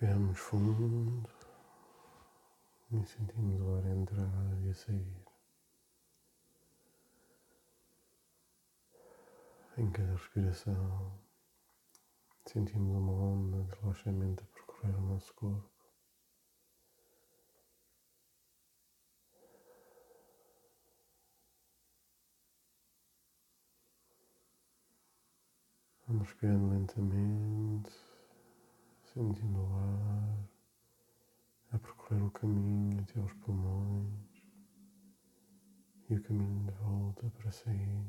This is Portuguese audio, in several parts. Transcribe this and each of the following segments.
Respiramos fundo e sentimos o ar entrar e sair. Em cada respiração, sentimos uma onda de relaxamento a percorrer o nosso corpo. Vamos respirando lentamente, sentindo o ar a percorrer o caminho até aos pulmões e o caminho de volta para sair.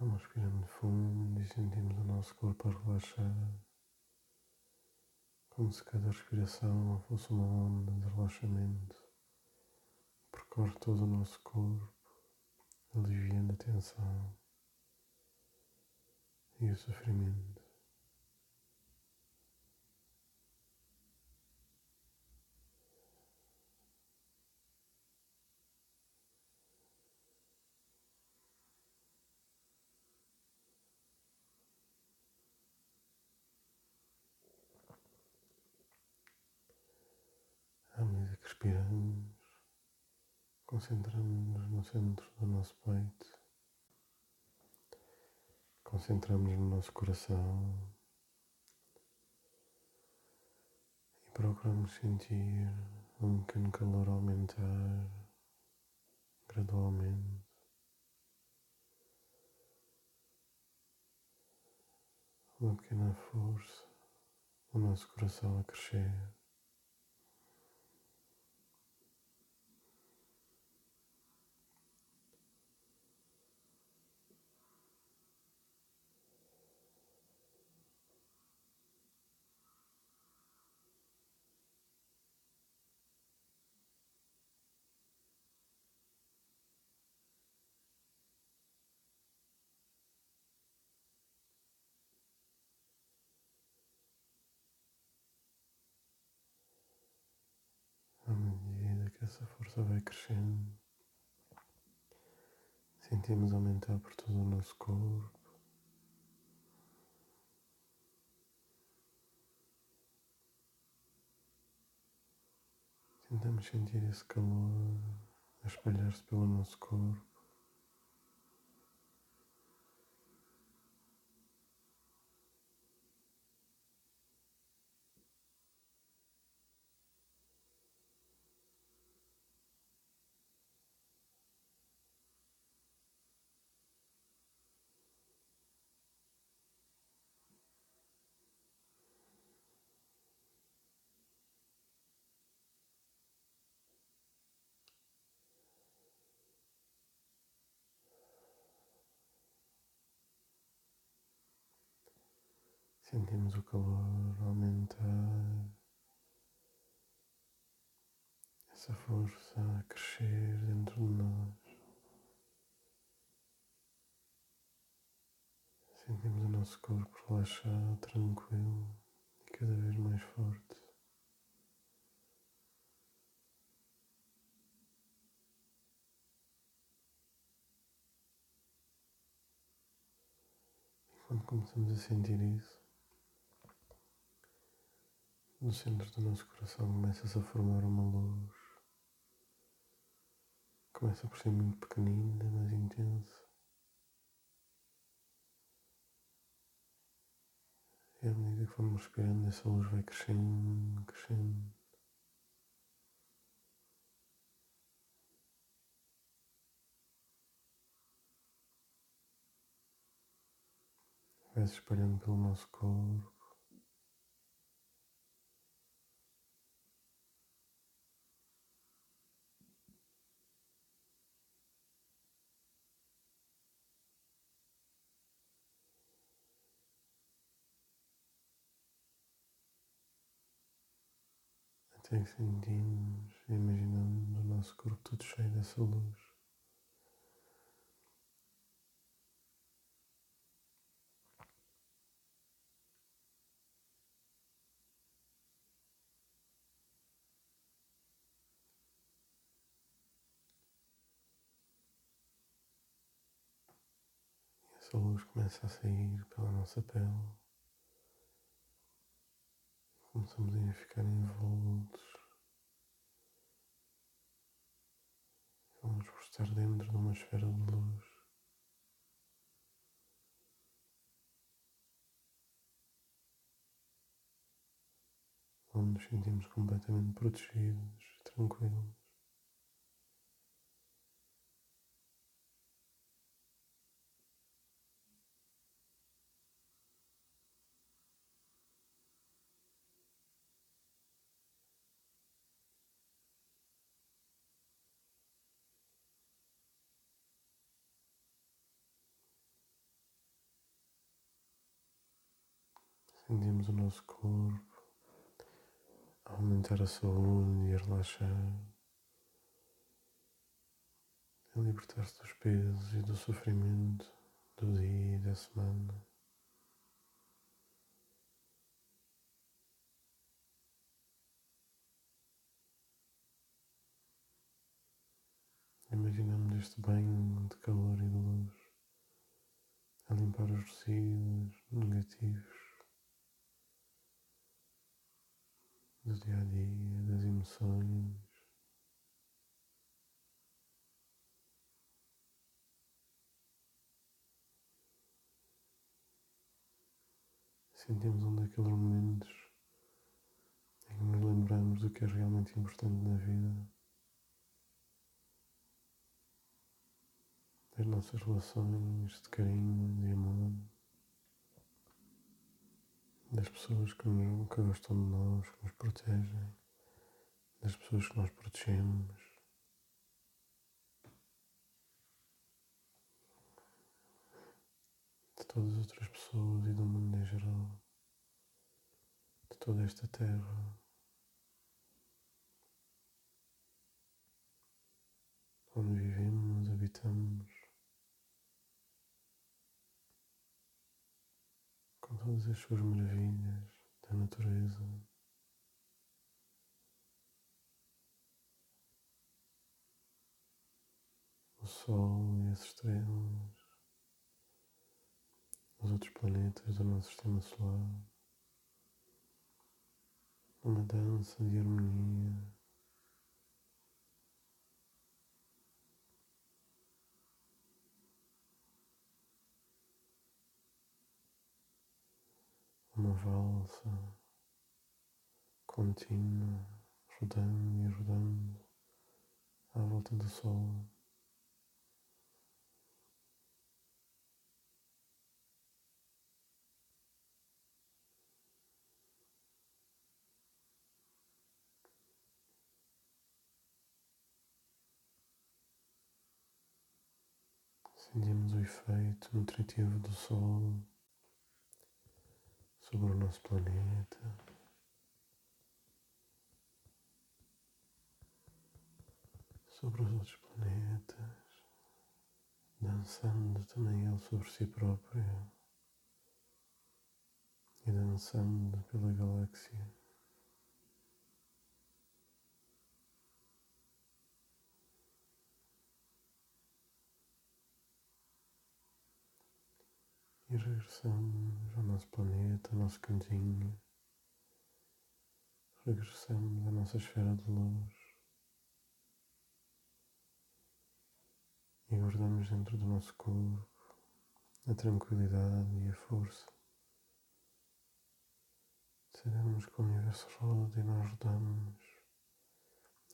Vamos respirando fundo e sentimos o nosso corpo a relaxar, como se cada respiração fosse uma onda de relaxamento. Percorre todo o nosso corpo, aliviando a tensão e o sofrimento. Respiramos, concentramos-nos no centro do nosso peito, concentramos no nosso coração e procuramos sentir um pequeno calor aumentar gradualmente. Uma pequena força, o nosso coração a crescer. Essa força vai crescendo. Sentimos aumentar por todo o nosso corpo. Tentamos sentir esse calor a espalhar-se pelo nosso corpo. Sentimos o calor aumentar, essa força a crescer dentro de nós. Sentimos o nosso corpo relaxado, tranquilo e cada vez mais forte. E quando começamos a sentir isso, no centro do nosso coração começa-se a formar uma luz. Começa por ser muito pequenina, mas intensa. E à medida que vamos respirando, essa luz vai crescendo, crescendo. Vai se espalhando pelo nosso corpo. que sentimos, imaginando o nosso corpo todo cheio dessa luz. Essa luz começa a sair pela nossa pele. Começamos a ficar envoltos. Vamos por estar dentro de uma esfera de luz. Onde nos sentimos completamente protegidos, tranquilos. Sentimos o nosso corpo aumentar a saúde e a relaxar, a libertar-se dos pesos e do sofrimento do dia e da semana. Imaginamos este banho de calor e de luz a limpar os resíduos negativos do dia a dia, das emoções. Sentimos um daqueles momentos em que nos lembramos do que é realmente importante na vida, das nossas relações de carinho, de amor das pessoas que, que gostam de nós, que nos protegem, das pessoas que nós protegemos. De todas as outras pessoas e do mundo em geral, de toda esta terra, todas as suas maravilhas da natureza. O Sol e as estrelas, os outros planetas do nosso sistema solar, uma dança de harmonia. Uma valsa contínua, rodando e rodando à volta do Sol. Sentimos o efeito nutritivo do Sol sobre o nosso planeta. Sobre os outros planetas, dançando também ele sobre si próprio e dançando pela galáxia. E regressamos ao nosso planeta, ao nosso cantinho. Regressamos à nossa esfera de luz. E guardamos dentro do nosso corpo a tranquilidade e a força. Sabemos que o universo roda e nós rodamos.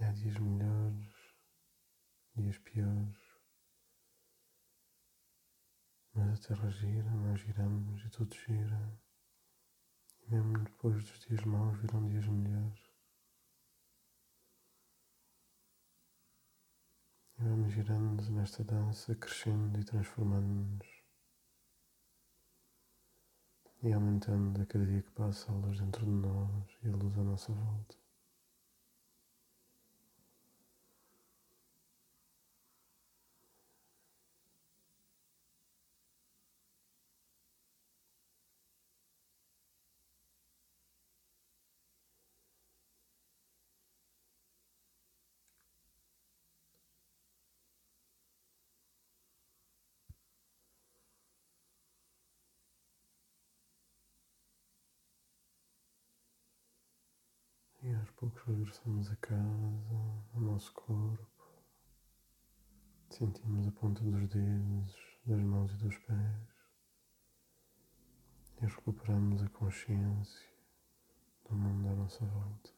E há dias melhores, dias piores. Mas a Terra gira, nós giramos e tudo gira. E mesmo depois dos dias maus virão dias melhores. E vamos girando nesta dança, crescendo e transformando-nos. E aumentando a cada dia que passa a luz dentro de nós e a luz à nossa volta. Poucos regressamos a casa, ao nosso corpo. Sentimos a ponta dos dedos, das mãos e dos pés. E recuperamos a consciência do mundo à nossa volta.